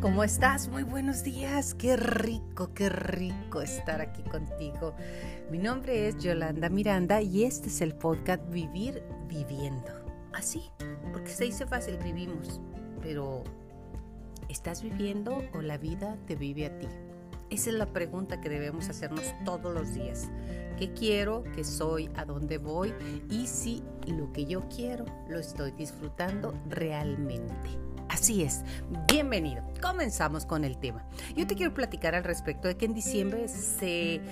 ¿Cómo estás? Muy buenos días. Qué rico, qué rico estar aquí contigo. Mi nombre es Yolanda Miranda y este es el podcast Vivir Viviendo. Así, porque se dice fácil, vivimos. Pero, ¿estás viviendo o la vida te vive a ti? Esa es la pregunta que debemos hacernos todos los días. ¿Qué quiero? ¿Qué soy? ¿A dónde voy? Y si lo que yo quiero lo estoy disfrutando realmente. Así es, bienvenido. Comenzamos con el tema. Yo te quiero platicar al respecto de que en diciembre se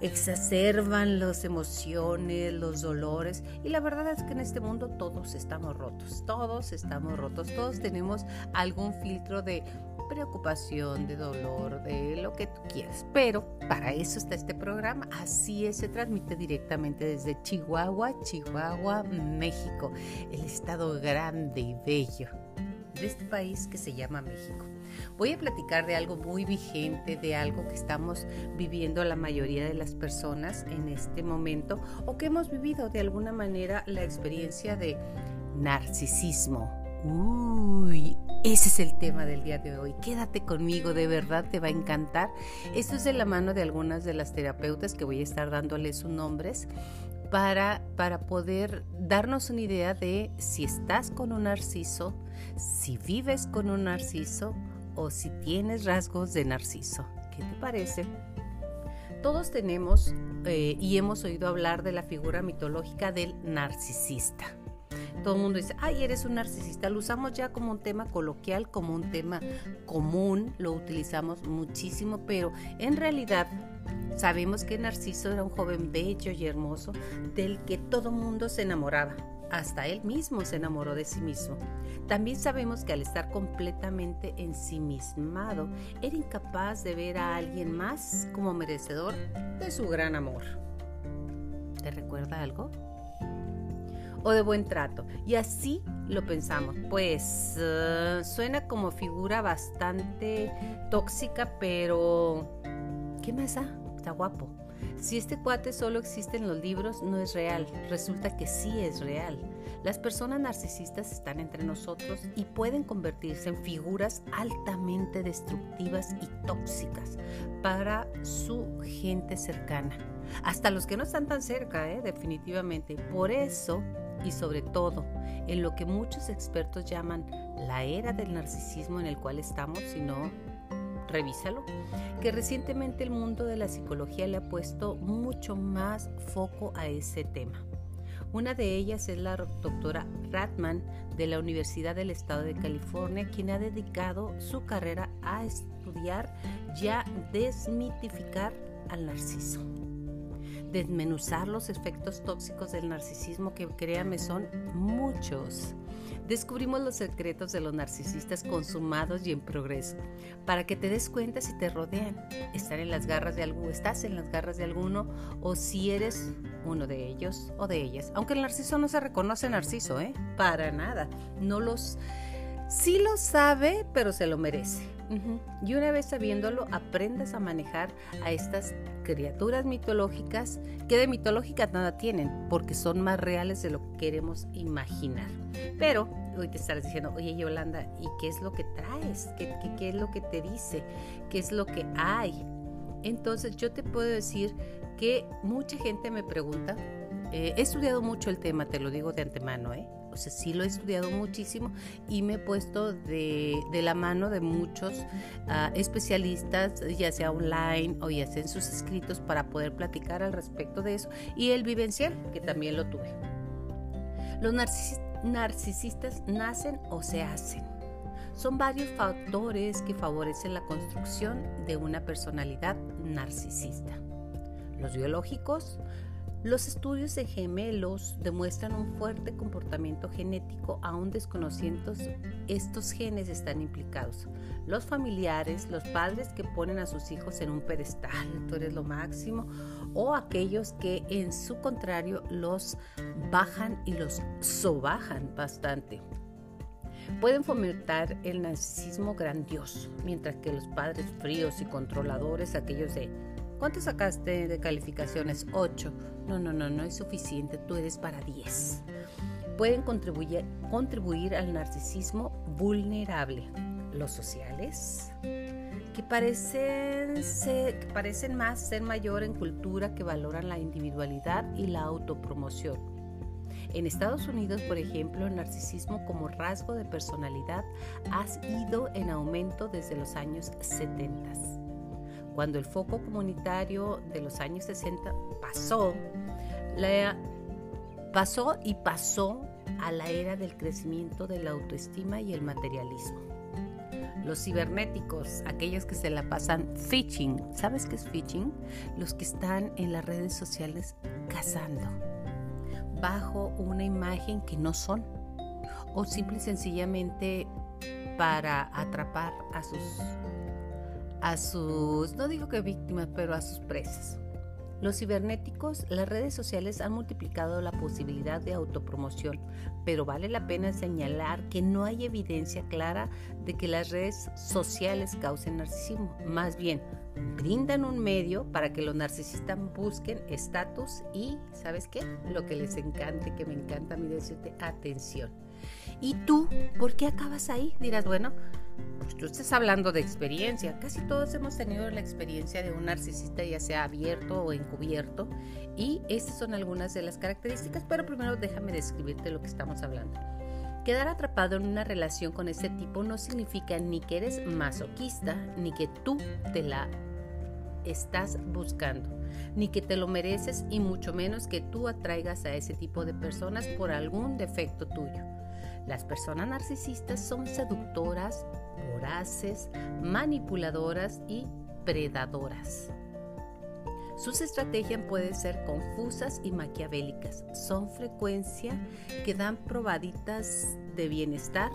exacerban las emociones, los dolores y la verdad es que en este mundo todos estamos rotos, todos estamos rotos, todos tenemos algún filtro de preocupación, de dolor, de lo que tú quieras. Pero para eso está este programa. Así es, se transmite directamente desde Chihuahua, Chihuahua, México, el estado grande y bello de este país que se llama México. Voy a platicar de algo muy vigente, de algo que estamos viviendo la mayoría de las personas en este momento o que hemos vivido de alguna manera la experiencia de narcisismo. Uy, ese es el tema del día de hoy. Quédate conmigo, de verdad te va a encantar. Esto es de la mano de algunas de las terapeutas que voy a estar dándoles sus nombres para, para poder darnos una idea de si estás con un narciso, si vives con un narciso o si tienes rasgos de narciso. ¿Qué te parece? Todos tenemos eh, y hemos oído hablar de la figura mitológica del narcisista. Todo el mundo dice, ay, eres un narcisista. Lo usamos ya como un tema coloquial, como un tema común, lo utilizamos muchísimo, pero en realidad sabemos que Narciso era un joven bello y hermoso del que todo mundo se enamoraba. Hasta él mismo se enamoró de sí mismo. También sabemos que al estar completamente ensimismado, era incapaz de ver a alguien más como merecedor de su gran amor. ¿Te recuerda algo? O de buen trato. Y así lo pensamos. Pues eh, suena como figura bastante tóxica, pero ¿qué más da? Está guapo. Si este cuate solo existe en los libros, no es real. Resulta que sí es real. Las personas narcisistas están entre nosotros y pueden convertirse en figuras altamente destructivas y tóxicas para su gente cercana. Hasta los que no están tan cerca, ¿eh? definitivamente. Por eso y sobre todo en lo que muchos expertos llaman la era del narcisismo en el cual estamos, si no, revísalo, que recientemente el mundo de la psicología le ha puesto mucho más foco a ese tema. Una de ellas es la doctora Ratman de la Universidad del Estado de California, quien ha dedicado su carrera a estudiar ya desmitificar al narciso desmenuzar los efectos tóxicos del narcisismo que créanme son muchos. Descubrimos los secretos de los narcisistas consumados y en progreso, para que te des cuenta si te rodean, están en las garras de alguno, estás en las garras de alguno o si eres uno de ellos o de ellas. Aunque el narciso no se reconoce narciso, ¿eh? Para nada. No los sí lo sabe, pero se lo merece. Y una vez sabiéndolo, aprendes a manejar a estas criaturas mitológicas que de mitológicas nada tienen, porque son más reales de lo que queremos imaginar. Pero hoy te estarás diciendo, oye Yolanda, ¿y qué es lo que traes? ¿Qué, qué es lo que te dice? ¿Qué es lo que hay? Entonces yo te puedo decir que mucha gente me pregunta, eh, he estudiado mucho el tema, te lo digo de antemano, ¿eh? O sea, sí lo he estudiado muchísimo y me he puesto de, la mano de muchos ah, especialistas, ya sea online o ya sea en sus escritos, para poder platicar al respecto de eso. Y el vivencial, que también lo tuve. Los narcisistas nacen o se hacen. Son varios factores que favorecen la construcción de una personalidad narcisista. Los biológicos, los estudios de gemelos demuestran un fuerte comportamiento genético, aún desconociendo estos genes están implicados. Los familiares, los padres que ponen a sus hijos en un pedestal, tú eres lo máximo, o aquellos que en su contrario los bajan y los sobajan bastante. Pueden fomentar el narcisismo grandioso, mientras que los padres fríos y controladores, aquellos de ¿Cuánto sacaste de calificaciones? 8. No, no, no, no es suficiente, tú eres para 10. Pueden contribuir, al narcisismo vulnerable. los sociales, que parecen, que parecen más ser mayor en cultura que valoran la individualidad y la autopromoción. En Estados Unidos, por ejemplo, el narcisismo como rasgo de personalidad ha ido en aumento desde los años 70. Cuando el foco comunitario de los años 60 pasó, pasó y pasó a la era del crecimiento de la autoestima y el materialismo. Los cibernéticos, aquellos que se la pasan phishing, ¿sabes qué es phishing? Los que están en las redes sociales cazando bajo una imagen que no son o simple y sencillamente para atrapar a sus a sus no digo que víctimas, pero a sus presas. Los cibernéticos, las redes sociales han multiplicado la posibilidad de autopromoción, pero vale la pena señalar que no hay evidencia clara de que las redes sociales causen narcisismo. Más bien, brindan un medio para que los narcisistas busquen estatus y, ¿sabes qué? Lo que les encante, que me encanta a mí decirte, atención. ¿Y tú por qué acabas ahí? Dirás, bueno, tú estás hablando de experiencia. Casi todos hemos tenido la experiencia de un narcisista, ya sea abierto o encubierto. Y estas son algunas de las características, pero primero déjame describirte lo que estamos hablando. Quedar atrapado en una relación con ese tipo no significa ni que eres masoquista, ni que tú te la estás buscando, ni que te lo mereces y mucho menos que tú atraigas a ese tipo de personas por algún defecto tuyo. Las personas narcisistas son seductoras, voraces, manipuladoras y predadoras. Sus estrategias pueden ser confusas y maquiavélicas. Son frecuencia que dan probaditas de bienestar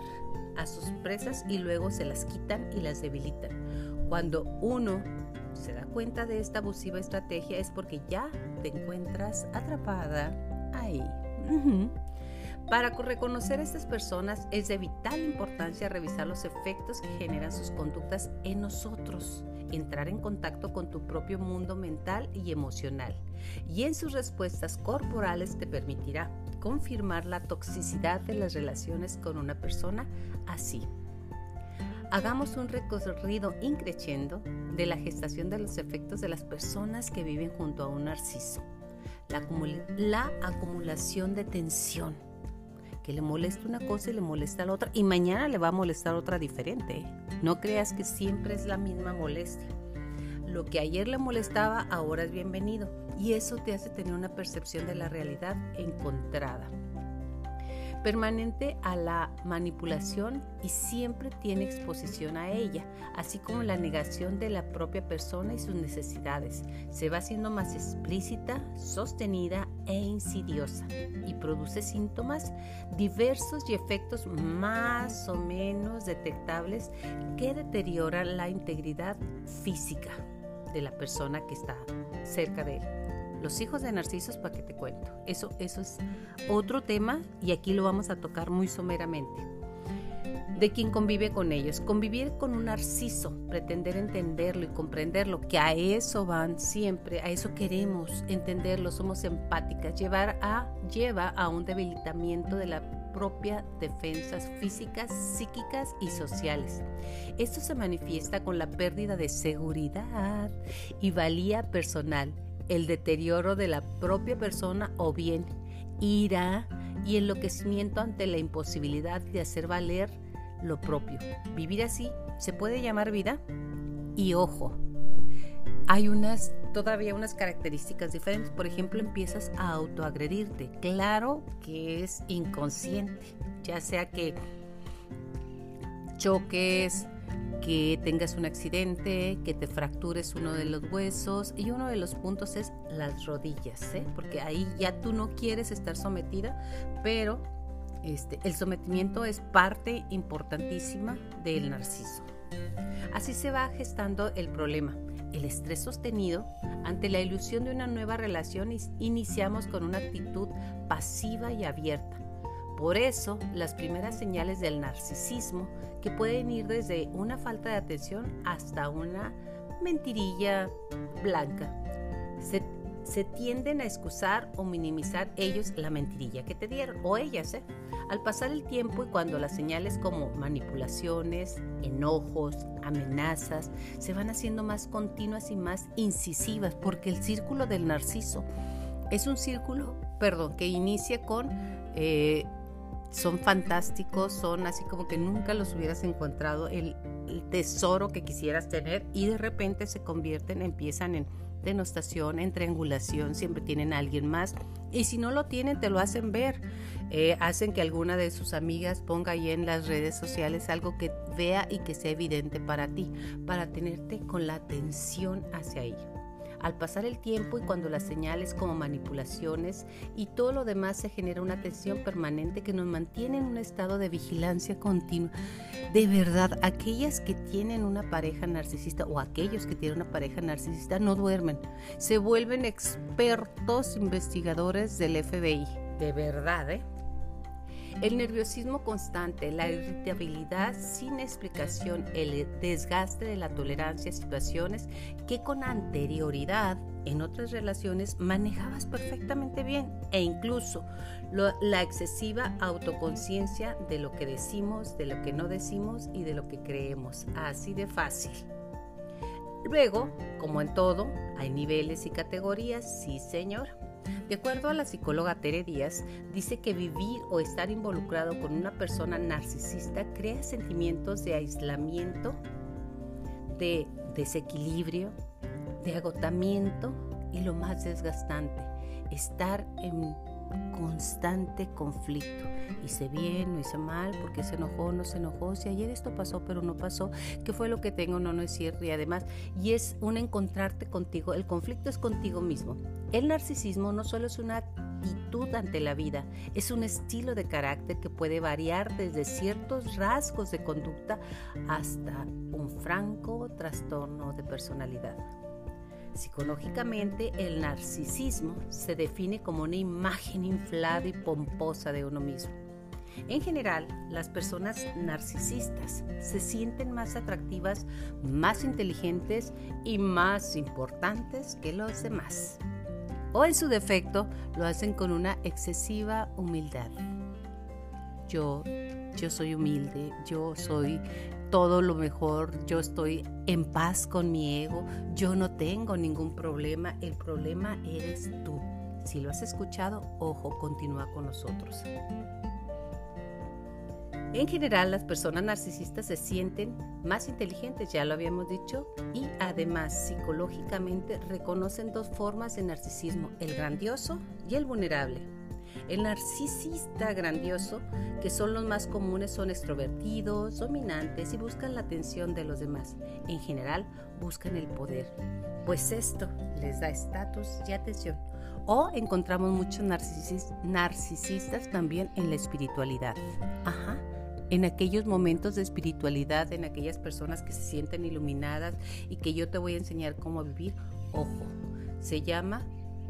a sus presas y luego se las quitan y las debilitan. Cuando uno se da cuenta de esta abusiva estrategia es porque ya te encuentras atrapada ahí. Para reconocer a estas personas es de vital importancia revisar los efectos que generan sus conductas en nosotros, entrar en contacto con tu propio mundo mental y emocional. Y en sus respuestas corporales te permitirá confirmar la toxicidad de las relaciones con una persona así. Hagamos un recorrido increciendo de la gestación de los efectos de las personas que viven junto a un narciso. La, la acumulación de tensión que le molesta una cosa y le molesta la otra y mañana le va a molestar otra diferente. No creas que siempre es la misma molestia. Lo que ayer le molestaba ahora es bienvenido y eso te hace tener una percepción de la realidad encontrada permanente a la manipulación y siempre tiene exposición a ella, así como la negación de la propia persona y sus necesidades. Se va haciendo más explícita, sostenida e insidiosa y produce síntomas diversos y efectos más o menos detectables que deterioran la integridad física de la persona que está cerca de él. Los hijos de narcisos, ¿para qué te cuento? Eso, eso es otro tema y aquí lo vamos a tocar muy someramente. De quien convive con ellos. Convivir con un narciso, pretender entenderlo y comprenderlo, que a eso van siempre, a eso queremos entenderlo, somos empáticas, llevar a, lleva a un debilitamiento de la propia defensas físicas, psíquicas y sociales. Esto se manifiesta con la pérdida de seguridad y valía personal el deterioro de la propia persona o bien ira y enloquecimiento ante la imposibilidad de hacer valer lo propio. Vivir así se puede llamar vida y ojo, hay unas todavía unas características diferentes. Por ejemplo, empiezas a autoagredirte. Claro que es inconsciente, ya sea que choques, que tengas un accidente, que te fractures uno de los huesos y uno de los puntos es las rodillas, ¿eh? porque ahí ya tú no quieres estar sometida, pero este, el sometimiento es parte importantísima del narciso. Así se va gestando el problema. El estrés sostenido ante la ilusión de una nueva relación iniciamos con una actitud pasiva y abierta por eso, las primeras señales del narcisismo, que pueden ir desde una falta de atención hasta una mentirilla blanca, se tienden a excusar o minimizar ellos la mentirilla que te dieron, o ellas, ¿eh? Al pasar el tiempo y cuando las señales como manipulaciones, enojos, amenazas se van haciendo más continuas y más incisivas, porque el círculo del narciso es un círculo, perdón, que inicia con eh, son fantásticos, son así como que nunca los hubieras encontrado el, tesoro que quisieras tener y de repente se convierten, empiezan en denostación, en triangulación, siempre tienen a alguien más y si no lo tienen te lo hacen ver, eh, hacen que alguna de sus amigas ponga ahí en las redes sociales algo que vea y que sea evidente para ti, para tenerte con la atención hacia ello. Al pasar el tiempo y cuando las señales como manipulaciones y todo lo demás se genera una tensión permanente que nos mantiene en un estado de vigilancia continua. De verdad, aquellas que tienen una pareja narcisista o aquellos que tienen una pareja narcisista no duermen. Se vuelven expertos investigadores del FBI. De verdad, ¿eh? El nerviosismo constante, la irritabilidad sin explicación, el desgaste de la tolerancia a situaciones que con anterioridad en otras relaciones manejabas perfectamente bien e incluso la excesiva autoconciencia de lo que decimos, de lo que no decimos y de lo que creemos. Así de fácil. Luego, como en todo, hay niveles y categorías, sí señor. De acuerdo a la psicóloga Tere Díaz, dice que vivir o estar involucrado con una persona narcisista crea sentimientos de aislamiento, de desequilibrio, de agotamiento y lo más desgastante, estar en constante conflicto. Hice bien, no hice mal, porque se enojó, no se enojó, si ayer esto pasó pero no pasó, ¿qué fue lo que tengo? No, no es cierto. Y además, y es un encontrarte contigo, el conflicto es contigo mismo. El narcisismo no solo es una actitud ante la vida, es un estilo de carácter que puede variar desde ciertos rasgos de conducta hasta un franco trastorno de personalidad. Psicológicamente, el narcisismo se define como una imagen inflada y pomposa de uno mismo. En general, las personas narcisistas se sienten más atractivas, más inteligentes y más importantes que los demás. O en su defecto, lo hacen con una excesiva humildad. Yo, yo soy humilde, yo soy todo lo mejor, yo estoy en paz con mi ego, yo no tengo ningún problema, el problema eres tú. Si lo has escuchado, ojo, continúa con nosotros. En general, las personas narcisistas se sienten más inteligentes, ya lo habíamos dicho, y además psicológicamente reconocen dos formas de narcisismo, el grandioso y el vulnerable. El narcisista grandioso, que son los más comunes, son extrovertidos, dominantes y buscan la atención de los demás. En general, buscan el poder, pues esto les da estatus y atención. O encontramos muchos narcisistas también en la espiritualidad. Ajá en aquellos momentos de espiritualidad, en aquellas personas que se sienten iluminadas y que yo te voy a enseñar cómo vivir, ojo, se llama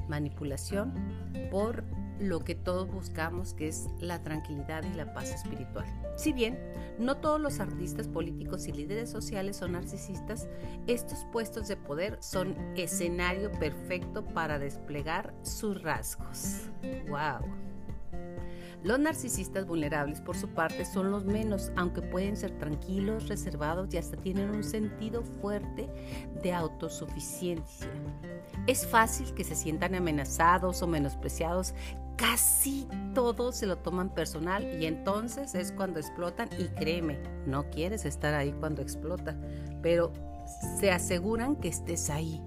manipulación por lo que todos buscamos, que es la tranquilidad y la paz espiritual. Si bien no todos los artistas políticos y líderes sociales son narcisistas, estos puestos de poder son escenario perfecto para desplegar sus rasgos. ¡Wow! Los narcisistas vulnerables, por su parte, son los menos, aunque pueden ser tranquilos, reservados y hasta tienen un sentido fuerte de autosuficiencia. Es fácil que se sientan amenazados o menospreciados. Casi todos se lo toman personal y entonces es cuando explotan y créeme, no quieres estar ahí cuando explota, pero se aseguran que estés ahí,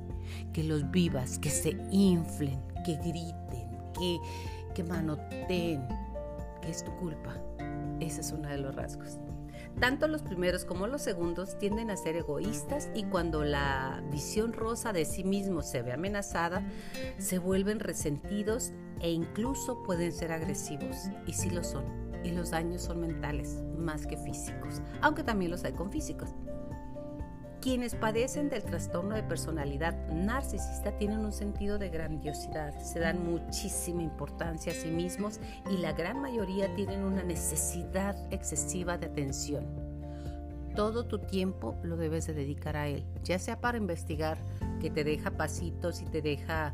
que los vivas, que se inflen, que griten, que, que manoteen, es tu culpa. Ese es uno de los rasgos. Tanto los primeros como los segundos tienden a ser egoístas y cuando la visión rosa de sí mismo se ve amenazada, se vuelven resentidos e incluso pueden ser agresivos. Y sí lo son. Y los daños son mentales más que físicos, aunque también los hay con físicos. Quienes padecen del trastorno de personalidad narcisista tienen un sentido de grandiosidad, se dan muchísima importancia a sí mismos y la gran mayoría tienen una necesidad excesiva de atención. Todo tu tiempo lo debes de dedicar a él, ya sea para investigar, que te deja pasitos y te deja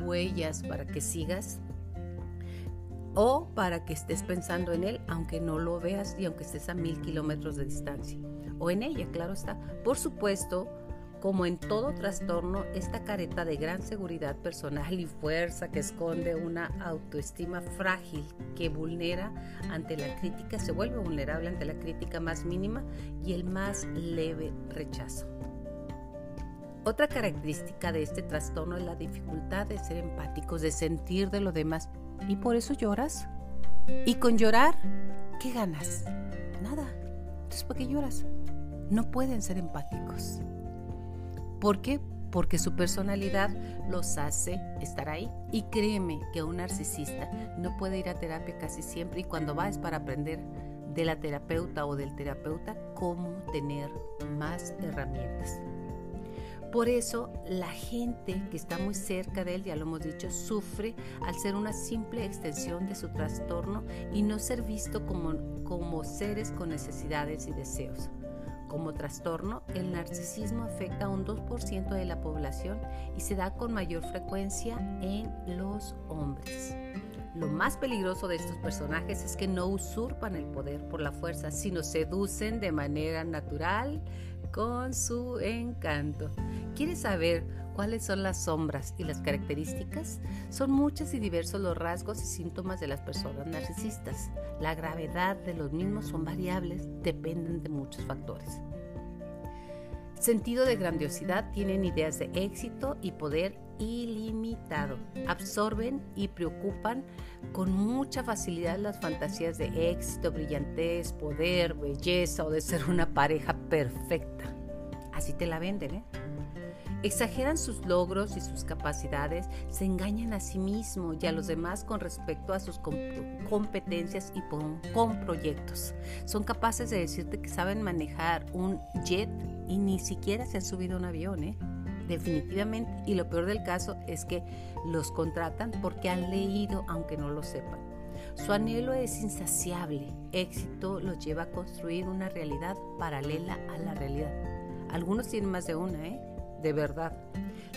huellas para que sigas o para que estés pensando en él aunque no lo veas y aunque estés a mil kilómetros de distancia. O en ella, claro está. Por supuesto, como en todo trastorno, esta careta de gran seguridad personal y fuerza que esconde una autoestima frágil que vulnera ante la crítica, se vuelve vulnerable ante la crítica más mínima y el más leve rechazo. Otra característica de este trastorno es la dificultad de ser empáticos, de sentir de lo demás. ¿Y por eso lloras? ¿Y con llorar qué ganas? Nada. Entonces, ¿por qué lloras? No pueden ser empáticos. ¿Por qué? Porque su personalidad los hace estar ahí. Y créeme que un narcisista no puede ir a terapia casi siempre y cuando va es para aprender de la terapeuta o del terapeuta cómo tener más herramientas. Por eso la gente que está muy cerca de él, ya lo hemos dicho, sufre al ser una simple extensión de su trastorno y no ser visto como, como seres con necesidades y deseos. Como trastorno, el narcisismo afecta a un 2% de la población y se da con mayor frecuencia en los hombres. Lo más peligroso de estos personajes es que no usurpan el poder por la fuerza, sino seducen de manera natural con su encanto. ¿Quieres saber cuáles son las sombras y las características? Son muchos y diversos los rasgos y síntomas de las personas narcisistas. La gravedad de los mismos son variables, dependen de muchos factores. Sentido de grandiosidad, tienen ideas de éxito y poder ilimitado. Absorben y preocupan con mucha facilidad las fantasías de éxito, brillantez, poder, belleza o de ser una pareja perfecta. Así te la venden, ¿eh? Exageran sus logros y sus capacidades, se engañan a sí mismos y a los demás con respecto a sus competencias y con, proyectos. Son capaces de decirte que saben manejar un jet y ni siquiera se han subido a un avión, ¿eh? definitivamente. Y lo peor del caso es que los contratan porque han leído aunque no lo sepan. Su anhelo es insaciable. Éxito los lleva a construir una realidad paralela a la realidad. Algunos tienen más de una, ¿eh? De verdad.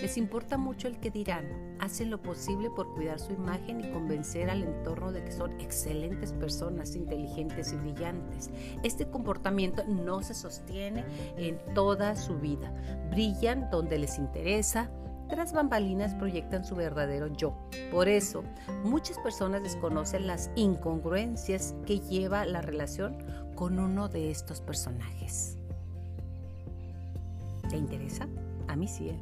Les importa mucho el que dirán, hacen lo posible por cuidar su imagen y convencer al entorno de que son excelentes personas, inteligentes y brillantes. Este comportamiento no se sostiene en toda su vida. Brillan donde les interesa, tras bambalinas proyectan su verdadero yo. Por eso, muchas personas desconocen las incongruencias que lleva la relación con uno de estos personajes. ¿Te interesa? A mí sí. ¿eh?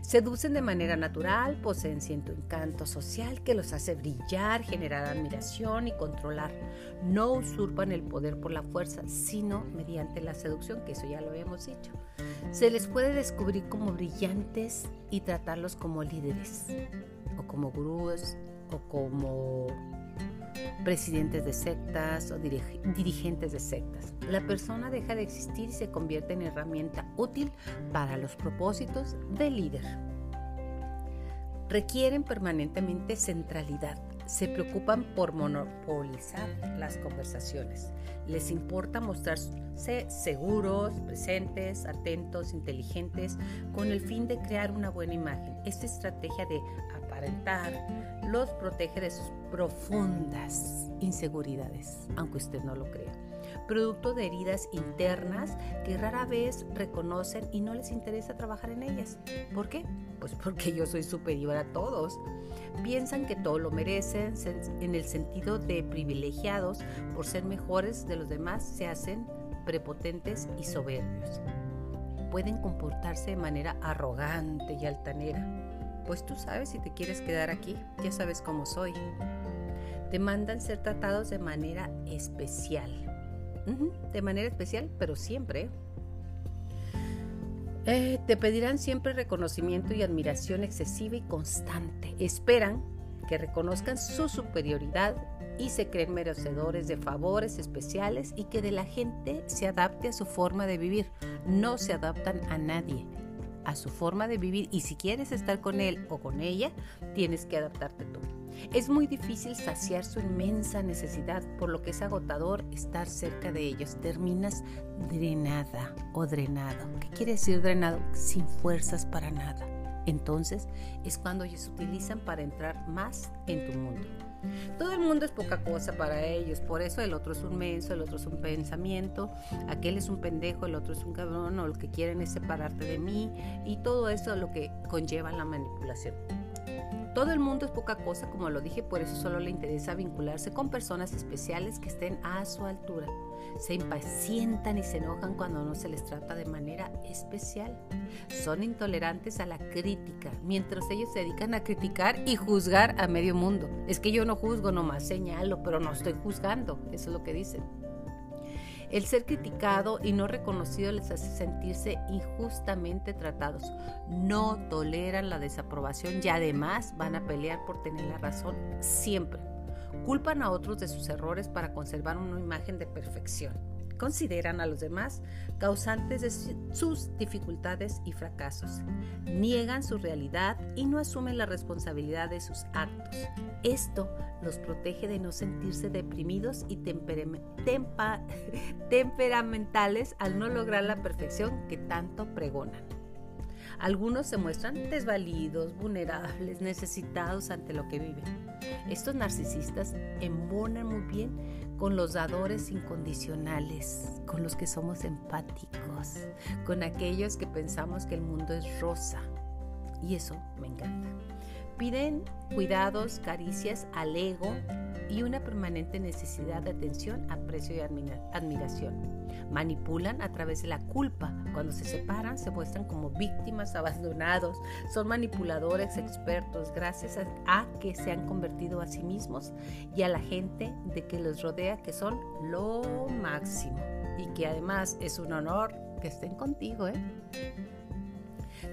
Seducen de manera natural, poseen cierto encanto social que los hace brillar, generar admiración y controlar. No usurpan el poder por la fuerza, sino mediante la seducción, que eso ya lo habíamos dicho. Se les puede descubrir como brillantes y tratarlos como líderes, o como gurús, o como presidentes de sectas o dirigentes de sectas. La persona deja de existir y se convierte en herramienta útil para los propósitos del líder. Requieren permanentemente centralidad. Se preocupan por monopolizar las conversaciones. Les importa mostrarse seguros, presentes, atentos, inteligentes, con el fin de crear una buena imagen. Esta estrategia de los protege de sus profundas inseguridades, aunque usted no lo crea. Producto de heridas internas que rara vez reconocen y no les interesa trabajar en ellas. ¿Por qué? Pues porque yo soy superior a todos. Piensan que todo lo merecen en el sentido de privilegiados por ser mejores de los demás, se hacen prepotentes y soberbios. Pueden comportarse de manera arrogante y altanera pues tú sabes si te quieres quedar aquí, ya sabes cómo soy. Te mandan ser tratados de manera especial. de manera especial, pero siempre. Eh, te pedirán siempre reconocimiento y admiración excesiva y constante. Esperan que reconozcan su superioridad y se creen merecedores de favores especiales y que de la gente se adapte a su forma de vivir. No se adaptan a nadie a su forma de vivir y si quieres estar con él o con ella, tienes que adaptarte tú. Es muy difícil saciar su inmensa necesidad, por lo que es agotador estar cerca de ellos. Terminas drenada o drenado. ¿Qué quiere decir drenado? Sin fuerzas para nada. Entonces es cuando ellos utilizan para entrar más en tu mundo. Todo el mundo es poca cosa para ellos, por eso el otro es un menso, el otro es un pensamiento, aquel es un pendejo, el otro es un cabrón, o lo que quieren es separarte de mí, y todo eso es lo que conlleva la manipulación. Todo el mundo es poca cosa, como lo dije, por eso solo le interesa vincularse con personas especiales que estén a su altura. Se impacientan y se enojan cuando no se les trata de manera especial. Son intolerantes a la crítica, mientras ellos se dedican a criticar y juzgar a medio mundo. Es que yo no juzgo, nomás señalo, pero no estoy juzgando. Eso es lo que dicen. El ser criticado y no reconocido les hace sentirse injustamente tratados. No toleran la desaprobación y además van a pelear por tener la razón siempre. Culpan a otros de sus errores para conservar una imagen de perfección consideran a los demás causantes de sus dificultades y fracasos. Niegan su realidad y no asumen la responsabilidad de sus actos. Esto los protege de no sentirse deprimidos y temperamentales al no lograr la perfección que tanto pregonan. Algunos se muestran desvalidos, vulnerables, necesitados ante lo que viven. Estos narcisistas embonan muy bien con los dadores incondicionales, con los que somos empáticos, con aquellos que pensamos que el mundo es rosa. Y eso me encanta. Piden cuidados, caricias al ego y una permanente necesidad de atención, aprecio y admiración. Manipulan a través de la culpa. Cuando se separan se muestran como víctimas abandonados. Son manipuladores expertos gracias a, que se han convertido a sí mismos y a la gente de que los rodea que son lo máximo. Y que además es un honor que estén contigo, ¿eh?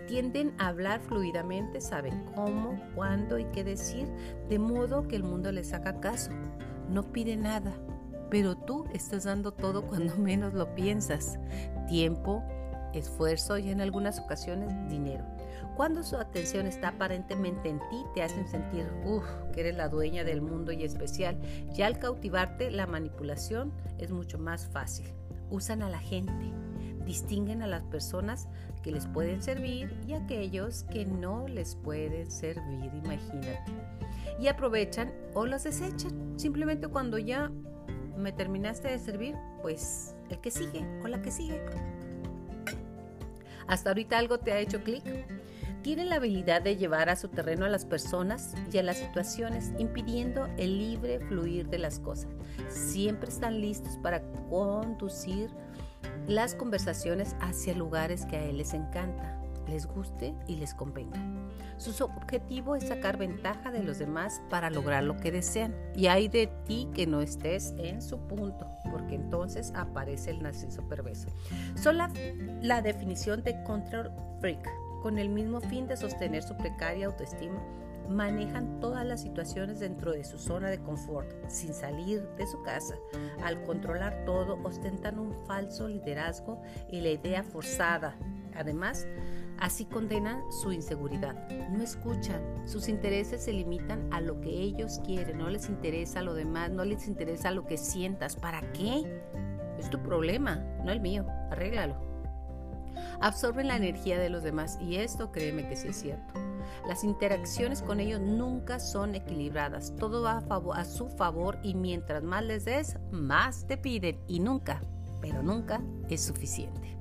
Tienden a hablar fluidamente, saben cómo, cuándo y qué decir, de modo que el mundo les haga caso. No pide nada, pero tú estás dando todo cuando menos lo piensas. Tiempo, esfuerzo y en algunas ocasiones dinero. Cuando su atención está aparentemente en ti, te hacen sentir que eres la dueña del mundo y especial. Ya al cautivarte, la manipulación es mucho más fácil. Usan a la gente, distinguen a las personas que les pueden servir y aquellos que no les pueden servir, imagínate. Y aprovechan o los desechan. Simplemente cuando ya me terminaste de servir, pues el que sigue o la que sigue. ¿Hasta ahorita algo te ha hecho clic? Tienen la habilidad de llevar a su terreno a las personas y a las situaciones, impidiendo el libre fluir de las cosas. Siempre están listos para conducir las conversaciones hacia lugares que a él les encanta, les guste y les convenga. Su objetivo es sacar ventaja de los demás para lograr lo que desean. Y hay de ti que no estés en su punto, porque entonces aparece el narciso perverso. Son la, la definición de control freak, con el mismo fin de sostener su precaria autoestima manejan todas las situaciones dentro de su zona de confort, sin salir de su casa. Al controlar todo, ostentan un falso liderazgo y la idea forzada. Además, así condenan su inseguridad. No escuchan, sus intereses se limitan a lo que ellos quieren, no les interesa lo demás, no les interesa lo que sientas. ¿Para qué? Es tu problema, no el mío, arréglalo. Absorben la energía de los demás y esto créeme que sí es cierto. Las interacciones con ellos nunca son equilibradas, todo va a, su favor y mientras más les des, más te piden y nunca, pero nunca es suficiente.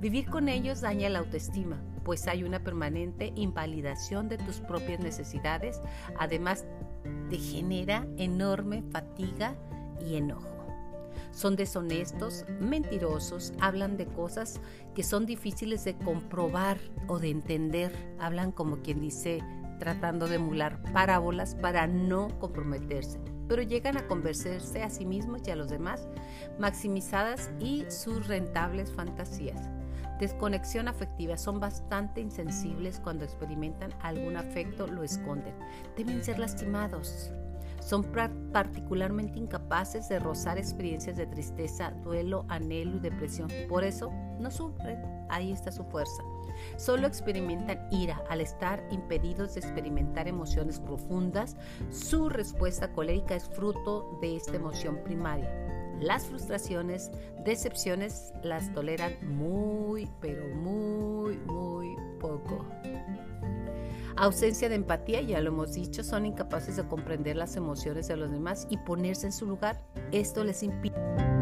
Vivir con ellos daña la autoestima, pues hay una permanente invalidación de tus propias necesidades, además te genera enorme fatiga y enojo. Son deshonestos, mentirosos, hablan de cosas que son difíciles de comprobar o de entender. Hablan como quien dice, tratando de emular parábolas para no comprometerse, pero llegan a convencerse a sí mismos y a los demás, maximizadas y sus rentables fantasías. Desconexión afectiva. Son bastante insensibles cuando experimentan algún afecto, lo esconden. Deben ser lastimados, son particularmente incapaces de rozar experiencias de tristeza, duelo, anhelo y depresión. Por eso no sufren. Ahí está su fuerza. Solo experimentan ira al estar impedidos de experimentar emociones profundas. Su respuesta colérica es fruto de esta emoción primaria. Las frustraciones, decepciones las toleran muy, pero muy, muy poco. Ausencia de empatía, ya lo hemos dicho, son incapaces de comprender las emociones de los demás y ponerse en su lugar. Esto les impide